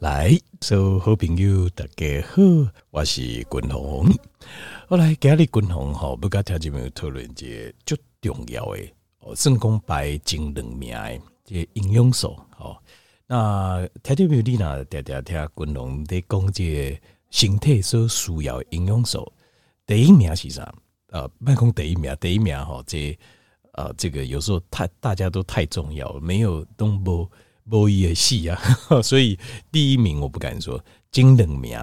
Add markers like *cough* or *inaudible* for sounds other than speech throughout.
来，所有好朋友大家好，我是君宏。后来今日君宏吼，不跟听众朋友讨论一个最重要的哦，算讲排前两名的这营养素。吼，那听众朋友你若常常听君宏在讲这个身体所需要的营养素，第一名是啥？呃，别讲第一名，第一名吼，这呃，这个有时候太大家都太重要，没有都无。无伊的死啊，*laughs* 所以第一名我不敢说，前两名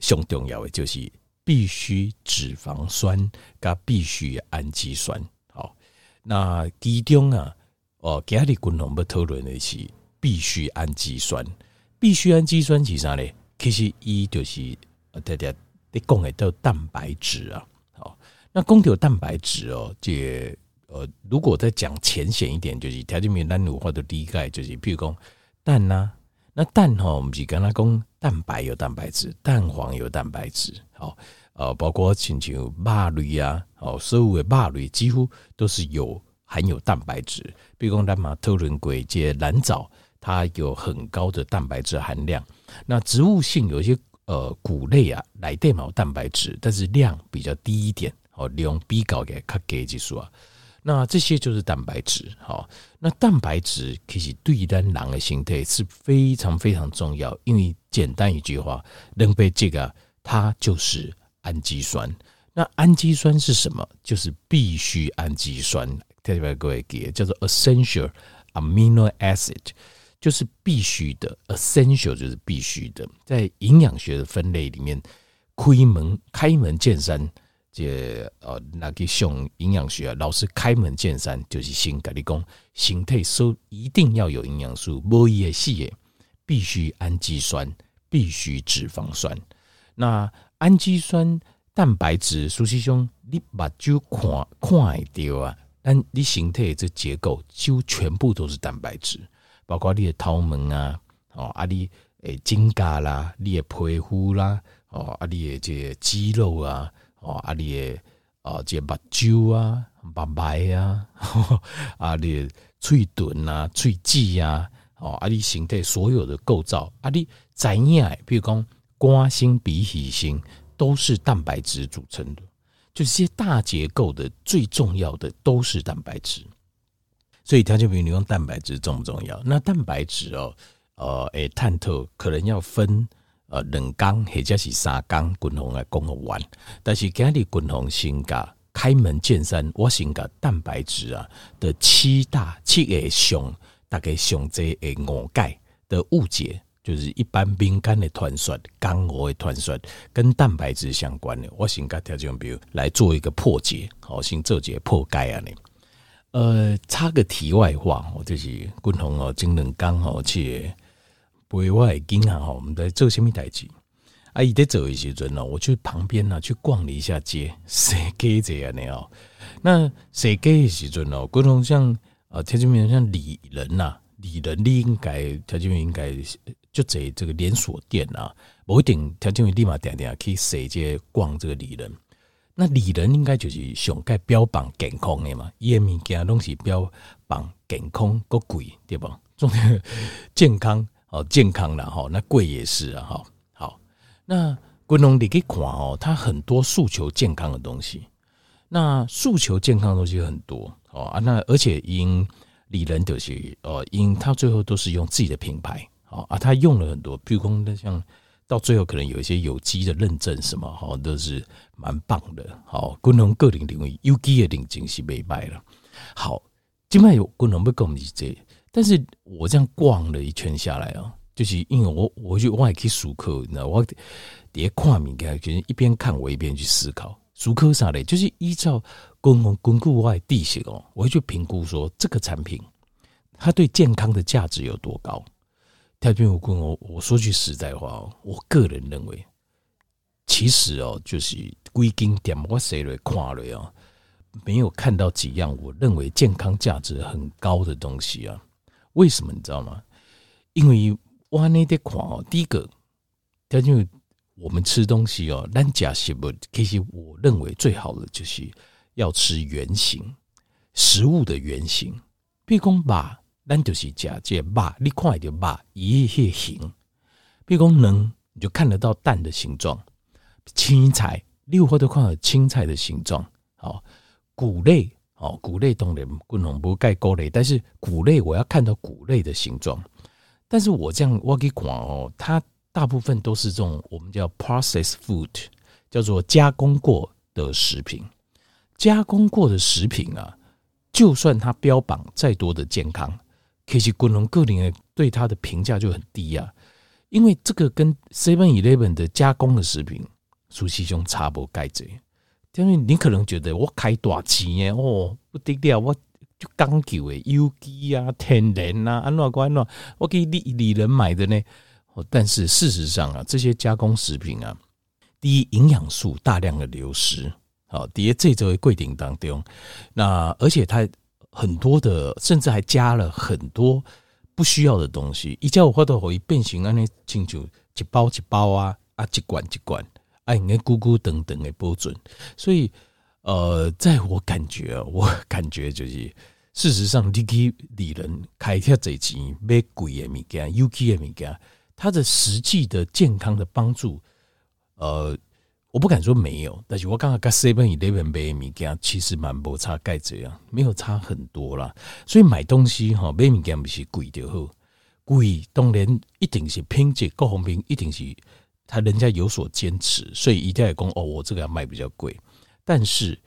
上重要诶就是必需脂肪酸加必需氨基酸。好，那其中啊，哦，今日君宏要讨论的是必需氨基酸。必需氨基酸是啥呢？其实伊就是大家在讲诶叫蛋白质啊。好，那讲到蛋白质哦，这呃，如果再讲浅显一点，就是条件没单独或者理解，就是譬如讲蛋呐、啊，那蛋哈，我们是跟他讲蛋白有蛋白质，蛋黄有蛋白质，好，呃，包括亲像肉类啊，哦，所有的肉类几乎都是有含有蛋白质。比如讲咱嘛讨论过这蓝藻，它有很高的蛋白质含量。那植物性有一些呃谷类啊，来带毛蛋白质，但是量比较低一点，哦，量比较给较低技术啊。那这些就是蛋白质，好，那蛋白质其实对咱人的身体是非常非常重要，因为简单一句话，能被这个它就是氨基酸。那氨基酸是什么？就是必需氨基酸，特别各位给，叫做 essential amino acid，就是必须的，essential 就是必须的，在营养学的分类里面，开门开门见山。这呃，那个上营养学老师开门见山就是先跟你讲，身体所一定要有营养素，无伊的死的，必须氨基酸，必须脂肪酸。那氨基酸、蛋白质，苏西兄，你把就看看到啊？但你身体的这结构就全部都是蛋白质，包括你的头毛啊，哦，啊，你诶，指甲啦，你的皮肤啦，哦，啊，你的这肌肉啊。哦，啊，你的啊，这目睭啊，目白啊，*laughs* 啊，你的喙唇啊，喙齿啊，哦，啊，你身体所有的构造，啊，你知影，比如讲肝心、脾脾心，都是蛋白质组成的，就这些大结构的最重要的都是蛋白质。所以，条件比如你用蛋白质重不重要？那蛋白质哦，呃，诶，探讨可能要分。呃，两缸或者是三缸，君宏来讲个完。但是今日君宏先甲开门见山，我先甲蛋白质啊的七大七个上大概上这个误解的误解，就是一般民间的传说、江湖的传说跟蛋白质相关的，我先甲条件比如来做一个破解，好，先做一个破解啊。呢，呃，插个题外话，我就是君宏哦，今两刚好去。不会，我会惊啊！哈，我们在做什么代志？啊，伊在走诶时阵呢，我去旁边呢，去逛了一下街，踅街这样的哦。那踅街的时阵哦，各种像啊，条件面像李仁呐，里仁你应该条件面应该就做这个连锁店啊，某一点条件面立马点点可以踅街逛这个李仁。那李仁应该就是上盖标榜健康诶嘛，伊诶物件拢是标榜健康够贵，对不？重点健康。哦，健康的哈，那贵也是啊，哈，好，那君宏你可以看哦，它很多诉求健康的东西，那诉求健康的东西很多哦啊，那而且因里仁都是哦，因他最后都是用自己的品牌，好啊，他用了很多，比如说那像到最后可能有一些有机的认证什么，哈，都是蛮棒的，好，君宏个人领域有机的领域是没卖了，好，今麦有君宏不跟我们这。但是我这样逛了一圈下来啊，就是因为我我就我也可以数科，你知道，我叠跨敏感，就是一边看我一边去思考数科啥嘞，就是依照公共巩固外地形哦，我会去评估说这个产品它对健康的价值有多高。太平无功我我说句实在话哦，我个人认为，其实哦，就是归根点我谁来看了哦，没有看到几样我认为健康价值很高的东西啊。为什么你知道吗？因为我那天看哦，第一个，他就我们吃东西哦，咱假食物，其实我认为最好的就是要吃原型食物的原型。比如讲肉，咱就是假借肉，你看一条肉，伊迄形，比如说能，你就看得到蛋的形状；青菜，六或者看到青菜的形状。好，谷类，哦，谷类当然不能不盖沟类，但是谷类我要看到谷类的形状。但是我这样我给讲哦，它大部分都是这种我们叫 processed food，叫做加工过的食品。加工过的食品啊，就算它标榜再多的健康，其实滚龙个人对它的评价就很低啊。因为这个跟 Seven Eleven 的加工的食品，熟悉中差不盖着。因为你可能觉得我开大钱哦，不得了，我就讲究诶，有机啊、天然啊，安怎安怎，我给你里人买的呢。但是事实上啊，这些加工食品啊，第一营养素大量的流失。好，第二这周柜顶当中，那而且它很多的，甚至还加了很多不需要的东西。一叫我花到可以变形啊，那清楚一包一包啊，啊一罐一罐，哎，那咕咕等等的保准。所以，呃，在我感觉，我感觉就是，事实上，你去里人开贴这钱买贵的物件，有机的物件，它的实际的健康的帮助，呃。我不敢说没有，但是我刚刚跟 Seven Eleven 买米羹，其实蛮不差盖这样，没有差很多啦。所以买东西哈，买物件不是贵就好，贵当然一定是品质各方面一定是他人家有所坚持，所以一定要讲哦，我这个要卖比较贵。但是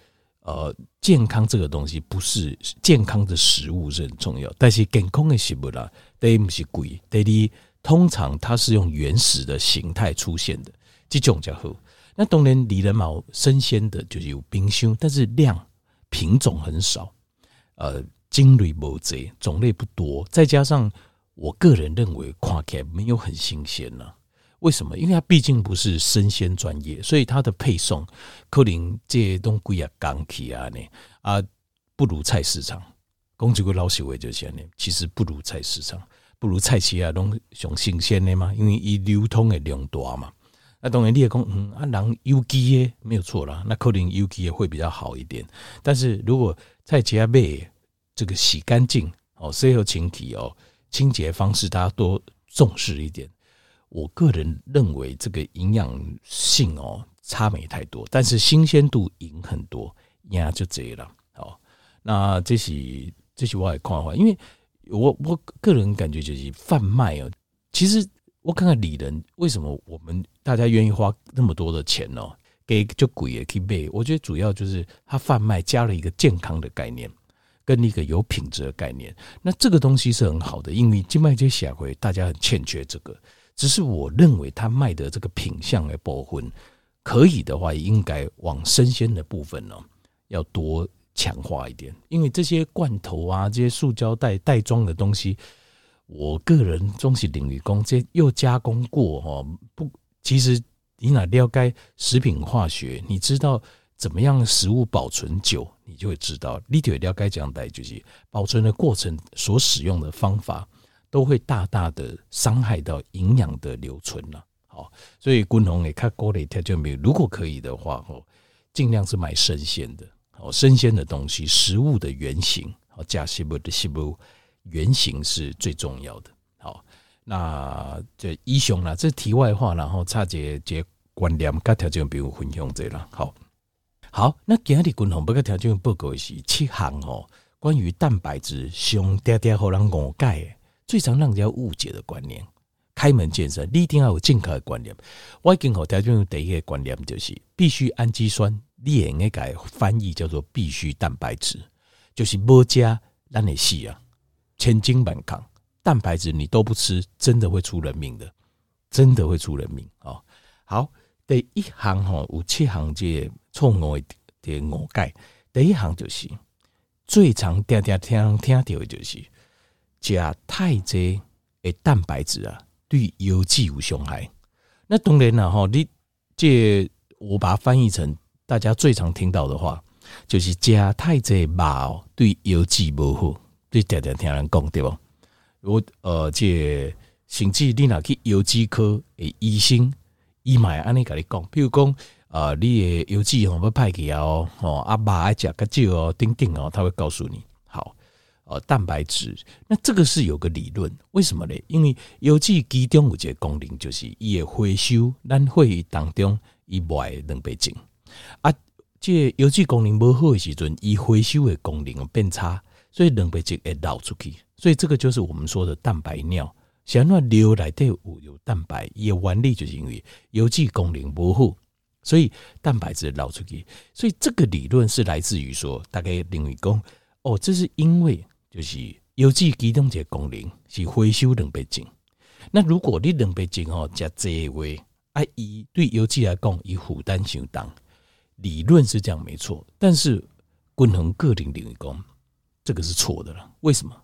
呃，健康这个东西不是健康的食物是很重要，但是健康的食物啦，第一不是贵，第二通常它是用原始的形态出现的，这种较好。那当然，里仁毛生鲜的，就是有冰箱，但是量品种很少，呃，种类无侪，种类不多。再加上，我个人认为，看起来没有很新鲜呢。为什么？因为它毕竟不是生鲜专业，所以它的配送可能这些东西啊，刚起啊呢啊，不如菜市场。讲几句老实话就是呢，其实不如菜市场，不如菜市啊，拢上新鲜的嘛，因为伊流通的量大嘛。那当然，你也讲，嗯，啊，人有机的没有错啦，那可能有机的会比较好一点。但是如果在家买这个洗干净哦，洗好清体哦，清洁方式大家多重视一点。我个人认为这个营养性哦差没太多，但是新鲜度赢很多，呀就这了。好，那这是这是我的看法，因为我我个人感觉就是贩卖哦，其实。我看看里人为什么我们大家愿意花那么多的钱哦，给就贵也可以买。我觉得主要就是他贩卖加了一个健康的概念，跟一个有品质的概念。那这个东西是很好的，因为静脉这些社会大家很欠缺这个。只是我认为他卖的这个品相的部分，可以的话，应该往生鲜的部分呢要多强化一点。因为这些罐头啊，这些塑胶袋袋装的东西。我个人中西领域工，这又加工过哈，不，其实你哪了解食品化学，你知道怎么样食物保存久，你就会知道，你就会了解这样的就是保存的过程所使用的方法，都会大大的伤害到营养的留存了。好，所以滚红也看过了条就没有，如果可以的话哦，尽量是买生鲜的，哦，生鲜的东西，食物的原型，哦，加西布的西布。原型是最重要的。好，那这一雄呢？这题外话，然后差这这观念，跟条件比如分享这了。好，好，那今日滚红不跟条件报告是七项哦，关于蛋白质上爹爹好让误解，最常让人家误解的观念。开门见山，你一定要有正确的观念。我已经和条件第一个观念就是必需氨基酸，你也应该翻译叫做必需蛋白质，就是不加让你死啊。千金满扛，蛋白质你都不吃，真的会出人命的，真的会出人命哦。好，第一行哈有七行这错误的误解，第一行就是最常听听听听到的就是吃太多的蛋白质啊，对腰肌有伤害。那当然了哈，你这我把它翻译成大家最常听到的话，就是吃太多肉对腰肌不好。对，常常听人讲对不？我呃，这甚至你若去腰肌科的医生，伊嘛会安尼甲你讲，比如讲呃，你的腰肌吼要歹去啊哦，哦，阿爸爱食较少哦，等等哦，他会告诉你。好，呃蛋白质。那这个是有个理论，为什么呢？因为有机其中有一个功能，就是伊会回收咱血液当中以外的蛋白质啊。这有机功能不好的时阵，伊回收的功能变差，所以蛋白质会漏出去。所以这个就是我们说的蛋白尿。像那尿内底有有蛋白，伊的原理就是因为有机功能不好，所以蛋白质漏出去。所以这个理论是来自于说，大概认为讲，哦，这是因为就是有机其中一个功能是回收蛋白质。那如果你蛋白质哦加这位，啊，伊对有机来讲，伊负担相当。理论是这样没错，但是均衡个人领域工，这个是错的了。为什么？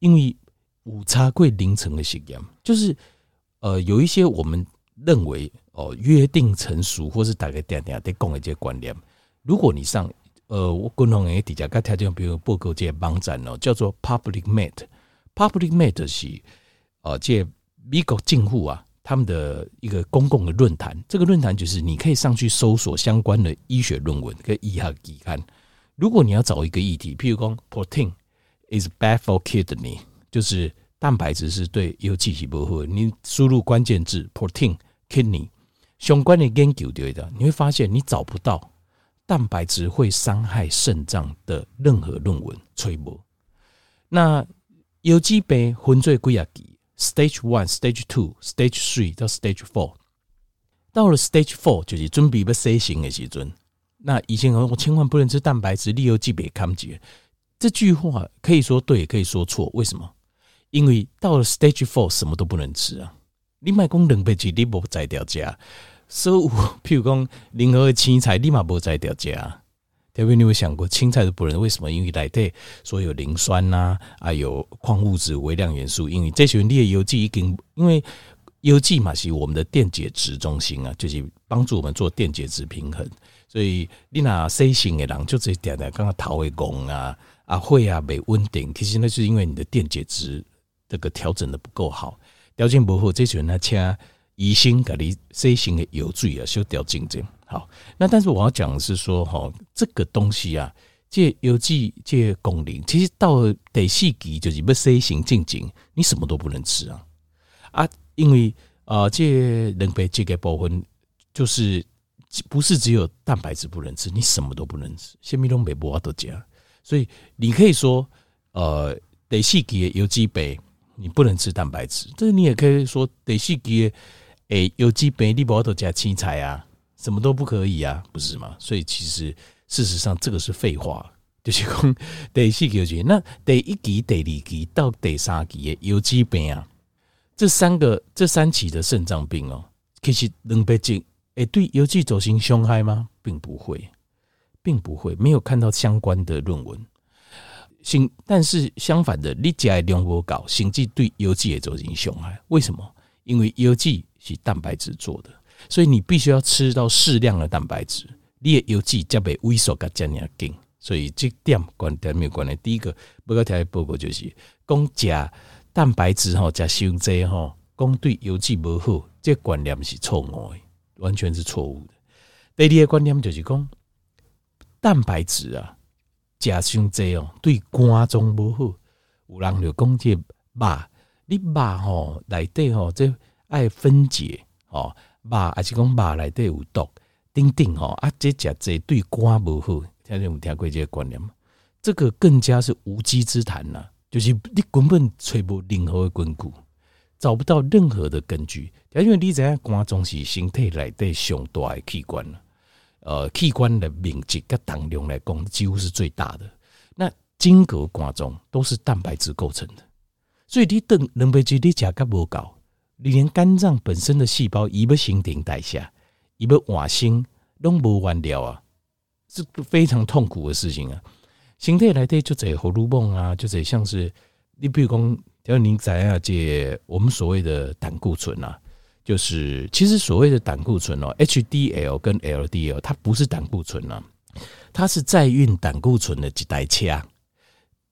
因为误差贵零层的实验，就是呃有一些我们认为哦约定成熟，或是大概点点在讲的这些观念。如果你上呃我均衡诶底下个条件，比如报告这些网站哦，叫做 PublicMed，PublicMed 是呃这美国政府啊。他们的一个公共的论坛，这个论坛就是你可以上去搜索相关的医学论文跟医学期刊。如果你要找一个议题，譬如说 protein is bad for kidney，就是蛋白质是对有机体不好。你输入关键字 protein kidney 相关的研究对的，你会发现你找不到蛋白质会伤害肾脏的任何论文。吹波，那有机杯混醉归亚基。Stage one, Stage two, Stage three 到 Stage four，到了 Stage four 就是准备要死刑的时阵。那以前我千万不能吃蛋白质，利用级别抗击。这句话可以说对，也可以说错。为什么？因为到了 Stage four，什么都不能吃啊！你买公蛋白质，你无在掉价。所以，譬如讲任何的青菜，你嘛无在掉价。特别你有想过青菜是不能？为什么？因为来对所有磷酸呐啊，啊，有矿物质、微量元素。因为这些你的有机已经，因为有机嘛是我们的电解质中心啊，就是帮助我们做电解质平衡。所以你那 C 型的人就这点点刚刚头会拱啊啊会啊没稳定，其实那是因为你的电解质这个调整的不够好，条件不好，这些人呢请医生给你 C 型的油水啊，修调整整。好，那但是我要讲的是说，哈，这个东西啊，借有机借功能，其实到第四期就是要 C 型进境，你什么都不能吃啊啊，因为啊、呃，这蛋白质的部分就是不是只有蛋白质不能吃，你什么都不能吃，什么都没办法都加，所以你可以说，呃，第四期的有机杯你不能吃蛋白质，但是你也可以说第四期诶有机杯你不要都加青菜啊。什么都不可以啊，不是吗？所以其实事实上这个是废话，就是讲第四期那第一期、第二期到第三期的有机病啊，这三个这三期的肾脏病哦，其实蛋白质诶对有机造成伤害吗？并不会，并不会，没有看到相关的论文。相但是相反的，你加量不高，甚至对有机也造成伤害。为什么？因为有机是蛋白质做的。所以你必须要吃到适量的蛋白质，你也有机加被萎缩个这样紧，所以这点关点没有关系。第一个不要听报告就是讲食蛋白质吼加伤济吼，讲对有机无好，这观念是错误的，完全是错误的。第二个观念就是讲蛋白质啊食伤济哦，对肝脏无好。有人就讲这肉，你肉吼内底吼这爱分解哦。肉还是讲肉内底有毒，等等吼啊，这食这对肝不好，听有听过这个观念吗？这个更加是无稽之谈呐，就是你根本找不任何的根据，找不到任何的根据。因为你知影肝脏是身体内底上大的器官，呃，器官的面积跟重量来讲，几乎是最大的。那整个肝脏都是蛋白质构成的，所以你等蛋白质你食甲无够。你连肝脏本身的细胞一不新陈代谢，一不瓦新，都不完了啊，是非常痛苦的事情啊。身体来的就在荷尔蒙啊，就在像是你比如讲，要您在啊，这我们所谓的胆固醇啊，就是其实所谓的胆固醇哦，HDL 跟 LDL，它不是胆固醇啊，它是载运胆固醇的几代车，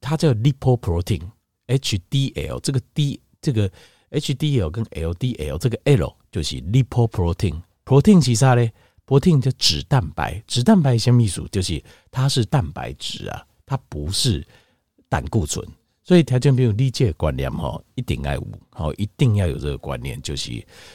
它叫 lipoprotein，HDL 这个 D 这个。HDL 跟 LDL 这个 L 就是 lipoprotein，protein 是啥呢？protein 叫脂蛋白，脂蛋白什么意思？就是它是蛋白质啊，它不是胆固醇。所以条件比如理解观念哈，一定要有，好，一定要有这个观念，就是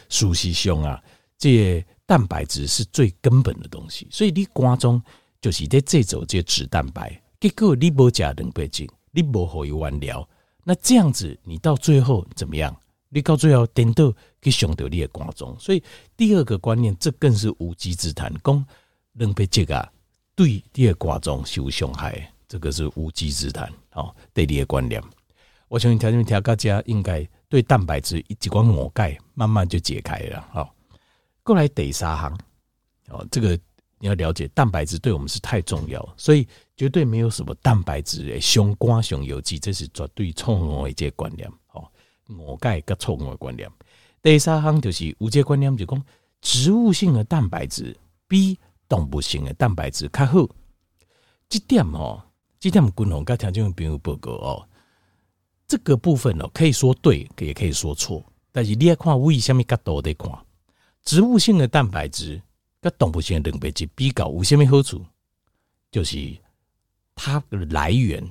熟悉胸啊，这个、蛋白质是最根本的东西。所以你肝中就是在制造这脂蛋白，结果你不加蛋白质，你不可以完了。那这样子，你到最后怎么样？你到最后颠倒去伤到你的肝脏。所以第二个观念，这更是无稽之谈，讲蛋白质啊，对你的肝脏是有伤害。这个是无稽之谈，哦，对你的观念，我相信条件条大家应该对蛋白质一关抹盖，慢慢就解开了，好，过来第三行，哦，这个你要了解，蛋白质对我们是太重要，所以绝对没有什么蛋白质诶，熊瓜熊油脂，这是绝对错误的一个观念，哦，抹盖跟错误的观念。第三项就是有这观念，就讲植物性的蛋白质比动物性的蛋白质较好，这点哦。今天我们共同跟听众朋友报告哦，这个部分哦，可以说对，也可以说错。但是你要看为什么角度来看，植物性的蛋白质跟动物性的蛋白质比较有什么好处？就是它的来源，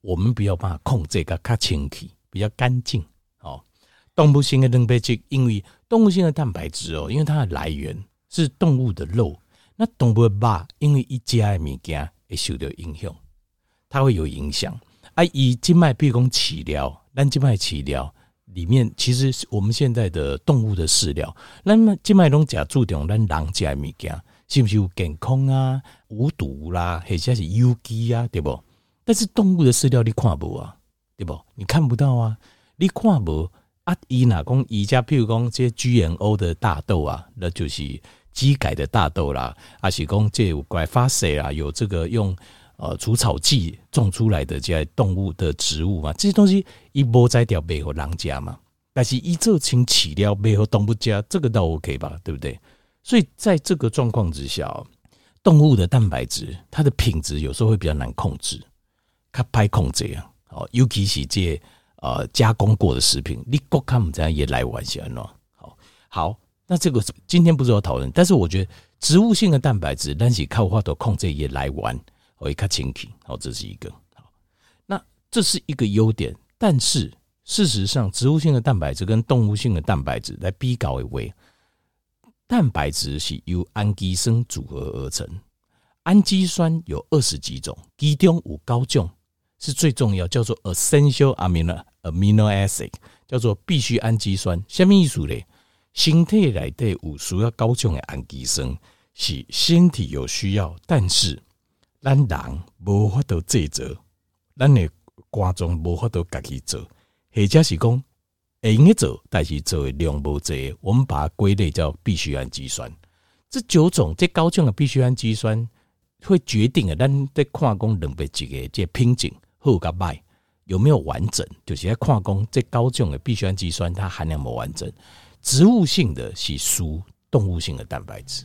我们不要把它控制个较清气，比较干净。动物性的蛋白质，因为动物性的蛋白质哦，因为它的来源是动物的肉，那动物的肉因为一加的物件会受到影响。它会有影响啊！以静脉闭宫饲料，咱静脉饲料里面，其实我们现在的动物的饲料，那么静脉拢讲注重咱人食的物件，是不是有健康啊、无毒啦，或者是有机啊，对不？但是动物的饲料你看不啊，对不？你看不到啊，你看不啊？伊哪讲伊家，譬如讲这些 GMO 的大豆啊，那就是基改的大豆啦，还是讲这有怪发色啊，有这个用。呃，除草剂种出来的这些动物的植物嘛，这些东西一剥摘掉背后狼家嘛，但是一做清起料背后动物家，这个倒 OK 吧，对不对？所以在这个状况之下，动物的蛋白质它的品质有时候会比较难控制，它拍控制啊，哦，尤其是这呃加工过的食品，你国看我们这样也来玩些喏，好，好，那这个今天不是要讨论，但是我觉得植物性的蛋白质，但是靠话都控制也来玩。我一看清楚，好，这是一个好，那这是一个优点，但是事实上，植物性的蛋白质跟动物性的蛋白质来比较一位，蛋白质是由氨基酸组合而成，氨基酸有二十几种，其中有高种是最重要，叫做 essential amino amino acid，叫做必需氨基酸。什么意思呢？身体里头有需要高种的氨基酸，是身体有需要，但是。咱人无法度制造，咱的肝脏无法度家己做，或者是讲会用做，但是做的量无济，我们把它归类叫必需氨基酸。这九种这九种的必需氨基酸会决定了咱在看讲两百几个这品质好甲歹有没有完整，就是在看讲这高种的必需氨基酸它含量无完整。植物性的是输动物性的蛋白质，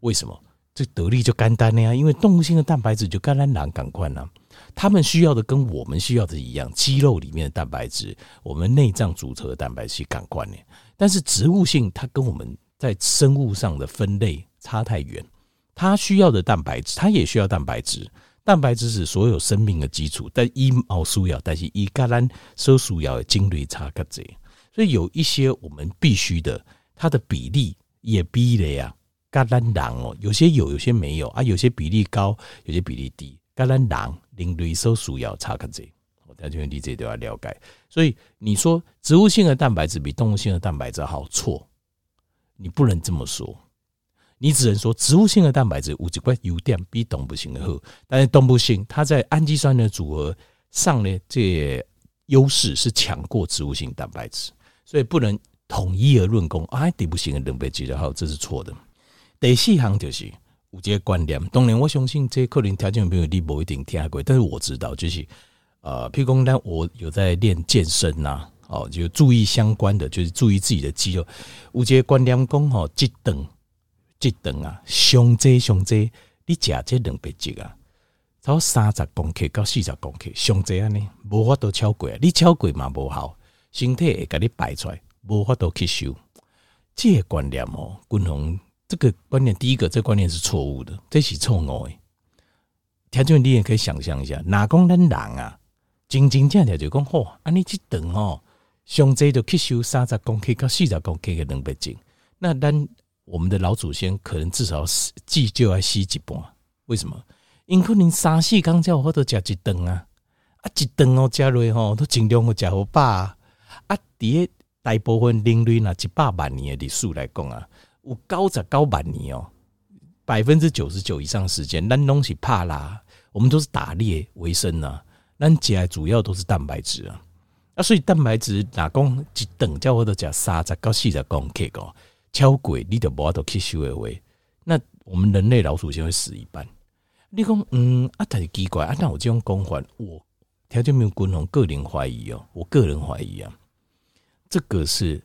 为什么？这得力就简单了呀，因为动物性的蛋白质就跟咱人同款啊，他们需要的跟我们需要的一样，肌肉里面的蛋白质，我们内脏组成的蛋白质同款的。但是植物性它跟我们在生物上的分类差太远，它需要的蛋白质，它也需要蛋白质，蛋白质是所有生命的基础，但一毛素要，但是一跟咱所需要的精率差较多，所以有一些我们必须的，它的比例也比了呀。橄榄囊哦，有些有，有些没有啊，有些比例高，有些比例低。橄榄囊零类收鼠要差个这，我在这边你这都要了解。所以你说植物性的蛋白质比动物性的蛋白质好，错，你不能这么说，你只能说植物性的蛋白质有几块优点比动物性的好，但是动物性它在氨基酸的组合上呢，这优势是强过植物性蛋白质，所以不能统一而论功啊，动物性的蛋白质好，这是错的。第四行就是有这个观念，当然我相信这可能条件朋友你不一定听过，但是我知道就是呃，譬如讲呢，我有在练健身呐，哦，就注意相关的，就是注意自己的肌肉。有这个观念讲吼，这等这顿啊，上这上这，你食这蛋白质啊，超三十公克到四十公克，上这样呢，无法度超过，你超过嘛无好，身体会给你排出来，无法度吸收。这个观念哦，均衡。这个观念，第一个，这个观念是错误的，这是错误的。听众你也可以想象一下，哪讲咱人啊，真真正正就讲吼，安尼即顿吼，上济就吸收三十公克到四十公克的蛋白质。那咱我们的老祖先可能至少记就要吸一半，为什么？因可能三四工才有法度食一顿啊，啊一顿哦食落吼，都尽量会食好饱啊。啊，伫个大部分人类呐，一百万年的历史来讲啊，有九十九万年哦，百分之九十九以上时间，咱拢是怕啦，我们都是打猎为生呐。咱食的主要都是蛋白质啊，啊，所以蛋白质哪讲一顿叫我都食三十到四十公克哦，超过你就无法度吸收的话，那我们人类老祖先会死一半。你讲，嗯，啊，但是奇怪，啊，那我这种讲法，我条件没有共同，个人怀疑哦，我个人怀疑啊，这个是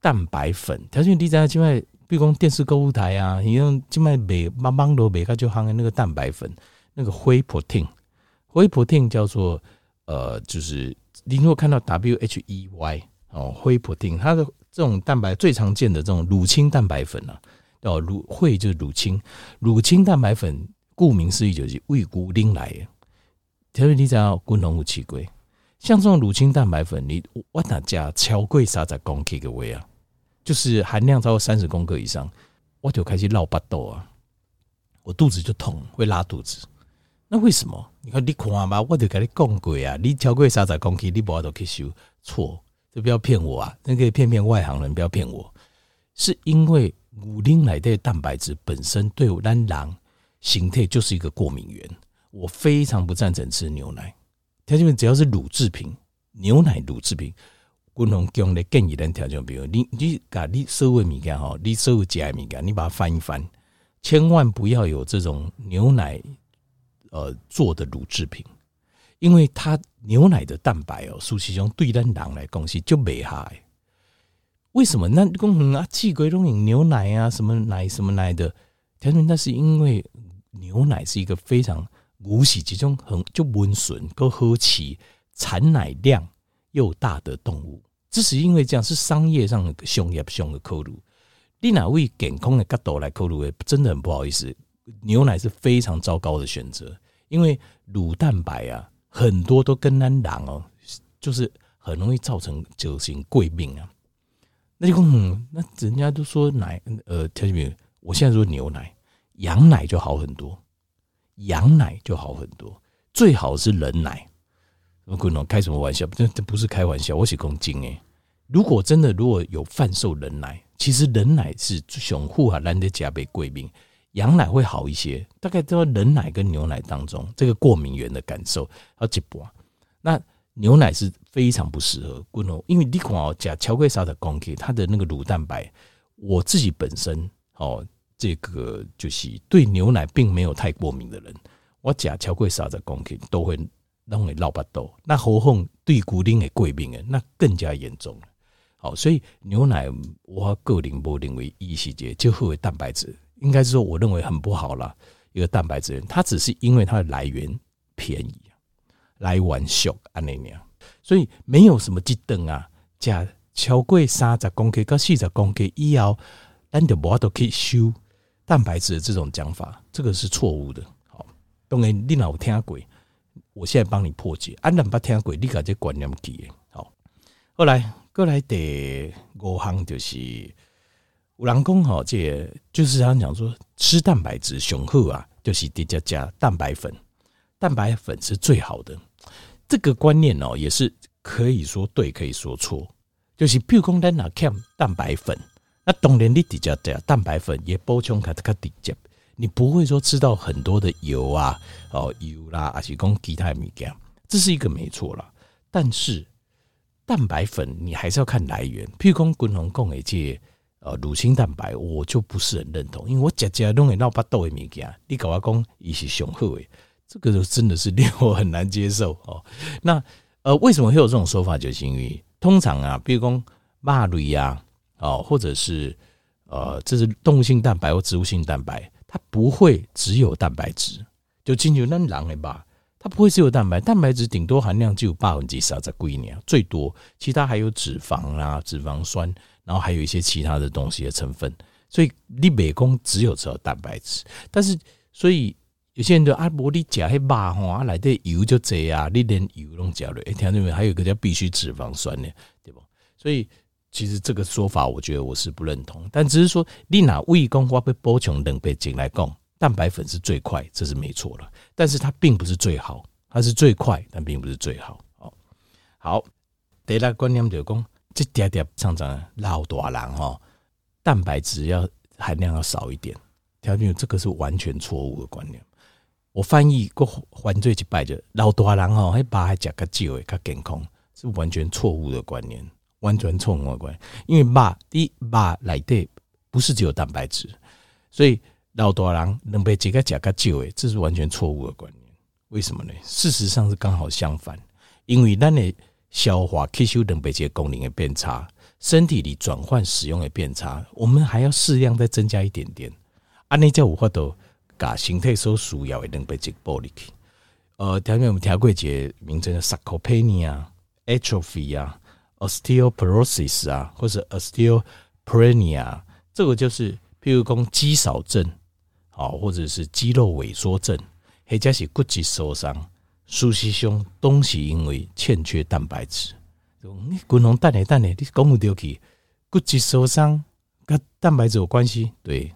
蛋白粉。条件你知影，现在比如讲电视购物台啊，你用现在卖网网络卖个就行的那个蛋白粉，那个灰 protein，灰 protein 叫做呃，就是你如果看到 W H E Y 哦，灰 protein，它的这种蛋白最常见的这种乳清蛋白粉啊，哦，乳会就是乳清，乳清蛋白粉。顾名思义就是为牛奶来的，特别你知道滚龙有吃过，像这种乳清蛋白粉，你我哪加超过三十公克的位啊，就是含量超过三十公克以上，我就开始闹巴肚啊，我肚子就痛，会拉肚子。那为什么？你看你看嘛，我就跟你讲过啊，你超过三十公克，你不要都去收错，就不要骗我啊，那个骗骗外行人，不要骗我，是因为牛奶的蛋白质本身对我咱人。形态就是一个过敏源，我非常不赞成吃牛奶。条件只要是乳制品，牛奶乳制品，滚龙用的建议人条件，比如你你把你所有敏感哈，你所有加物件，你把它翻一翻，千万不要有这种牛奶呃做的乳制品，因为它牛奶的蛋白哦，实际上对咱人来讲是就没害。为什么？那公啊，气鬼东饮牛奶啊，什么奶什么奶的，条件那是因为。牛奶是一个非常无喜其中很就温顺够喝起产奶量又大的动物，只是因为这样是商业上的商业上的考虑。你哪位健康的角度来考虑，真的很不好意思，牛奶是非常糟糕的选择，因为乳蛋白啊很多都跟咱人哦，就是很容易造成酒型贵病啊。那就嗯，那人家都说奶呃，听见没有？我现在说牛奶。羊奶就好很多，羊奶就好很多，最好是人奶。我滚龙开什么玩笑？这这不是开玩笑，我是公斤诶。如果真的如果有贩售人奶，其实人奶是熊护啊，难得加倍贵病，羊奶会好一些。大概在人奶跟牛奶当中，这个过敏源的感受要一半。那牛奶是非常不适合，因为你看哦，加巧克力沙的公克，它的那个乳蛋白，我自己本身哦。这个就是对牛奶并没有太过敏的人，我吃超过三十公克都会让你闹巴豆。那何况对固定的贵病那更加严重了。好，所以牛奶我个人不认为一细节就会为蛋白质，应该是说我认为很不好啦。一个蛋白质，它只是因为它的来源便宜，来源俗安尼样，所以没有什么鸡蛋啊，加超过三十公克到四十公克以后，咱就无法度去收。蛋白质的这种讲法，这个是错误的。好，当然你老听过，我现在帮你破解。安然不听过，你把这观念记。好，后来过来的五行就是有人讲哈，这就是他讲说吃蛋白质雄厚啊，就是直接加蛋白粉，蛋白粉是最好的。这个观念哦，也是可以说对，可以说错。就是譬如讲咱哪看蛋白粉。那当然，你直接加蛋白粉也补充卡卡直接，你不会说吃到很多的油啊，哦油啦，还是讲其他物件，这是一个没错啦。但是蛋白粉你还是要看来源，譬如讲滚龙讲的这呃乳清蛋白，我就不是很认同，因为我家家弄的闹巴豆的物件，你跟我讲伊是雄厚的，这个真的是令我很难接受哦。那呃为什么会有这种说法？就是因为通常啊，比如讲肉类呀。哦，或者是呃，这是动物性蛋白或植物性蛋白，它不会只有蛋白质，就进去那狼的吧，它不会只有蛋白，蛋白质顶多含量只有百分之三十几年，最多，其他还有脂肪啊、脂肪酸，然后还有一些其他的东西的成分，所以你美工只有只有蛋白质，但是所以有些人就啊，无你食迄肉吼，啊内底油就济啊，你连油拢食了。诶，听到没有？还有一个叫必需脂肪酸呢，对不？所以其实这个说法，我觉得我是不认同。但只是说，你拿胃公花被补充蛋白质来讲，蛋白粉是最快，这是没错了。但是它并不是最好，它是最快，但并不是最好。好，好，第二个观念就是讲，这点点常常老大人哈，蛋白质要含量要少一点。条件这个是完全错误的观念。我翻译过犯罪一摆就老大人吼，还把还食较少诶，较健康是完全错误的观念，完全错误的观念。因为肉第一肉内底不是只有蛋白质，所以老大人能被这个食较少诶，这是完全错误的观念。为什么呢？事实上是刚好相反，因为咱的消化吸收蛋白质功能的变差，身体里转换使用的变差，我们还要适量再增加一点点。安尼才有法度。把形态所需要的蛋白质补进去。呃，前面我们听过一个名称叫 sarcopenia、atrophy 啊、osteoporosis 啊，或者 osteoporenia，这个就是譬如讲肌少症，好，或者是肌肉萎缩症，或者是骨质受伤，事实上都是因为欠缺蛋白质。你滚龙蛋嘞蛋嘞，你讲不丢去骨质受伤跟蛋白质有关系？对，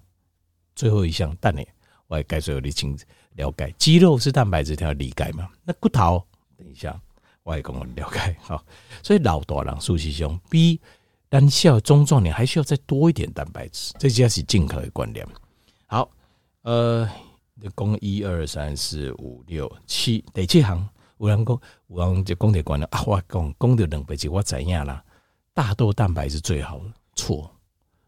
最后一项蛋嘞。我也该说你清了解，肌肉是蛋白质，要理解嘛？那骨头，等一下我也跟我了解 *laughs* 好。所以老大人素师兄比咱小中壮年还需要再多一点蛋白质，这才是健康的观念。好，呃，讲一二三四五六七，第七行有人讲，有人就讲的观念啊，我讲讲的蛋白质我怎样啦？大豆蛋白是最好的，错，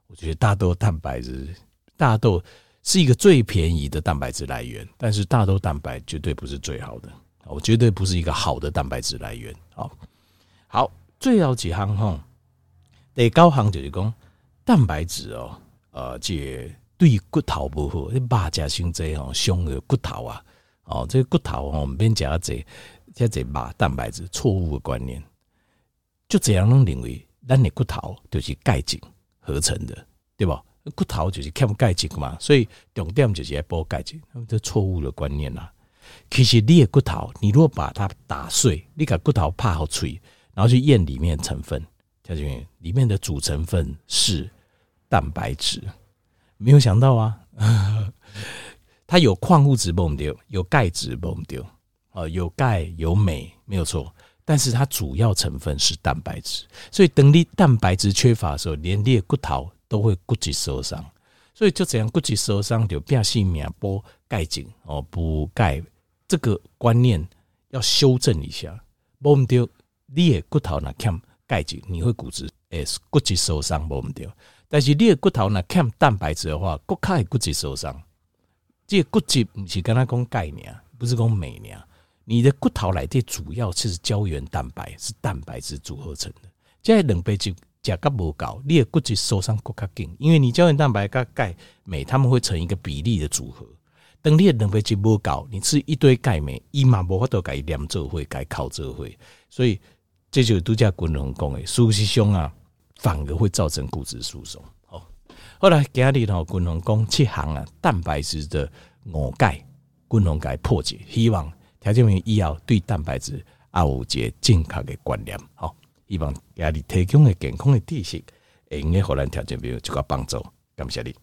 我觉得大豆蛋白质大豆。是一个最便宜的蛋白质来源，但是大豆蛋白绝对不是最好的，我绝对不是一个好的蛋白质来源。好，好，最后几行哈，第九行就是讲蛋白质哦，呃，这对骨头不好，你肉食伤济哦，伤了骨头啊，哦，这个骨头哦，免加济，加济肉蛋白质，错误的观念，就这样能认为咱的骨头就是钙质合成的，对不？骨头就是欠钙质嘛，所以重点就是要补钙质，这错误的观念啦。其实你的骨头，你如果把它打碎，你把骨头拍好脆，然后去验里面成分，条件里面的主成分是蛋白质。没有想到啊，*laughs* 它有矿物质不丢，有钙质不丢，哦，有钙有镁没有错，但是它主要成分是蛋白质，所以等你蛋白质缺乏的时候，连你的骨头。都会骨质受伤，所以就这样骨质受伤就变性命补钙质哦，补钙这个观念要修正一下。无毋对，你的骨头若欠钙质，你会骨质诶骨质受伤无毋对。但是你的骨头若欠蛋白质的话，骨钙骨质受伤。这个骨质不是跟他讲钙尔，不是讲镁尔。你的骨头来的主要是胶原蛋白，是蛋白质组合成的。这两杯就。甲钙不够，你的骨质受伤更加紧，因为你胶原蛋白跟钙镁，他们会成一个比例的组合。等你的蛋白质不够，你吃一堆钙镁，伊嘛无法度改两做会改靠做会，所以这就是度假滚龙讲的，事实上啊，反而会造成骨质疏松。好，后来今日头滚龙讲七行啊，蛋白质的误解，滚龙解破解，希望条件员以后对蛋白质也有一个正确的观念。好。希望家里提供的健康的知识，会用个互咱条件员有一个帮助，感谢你。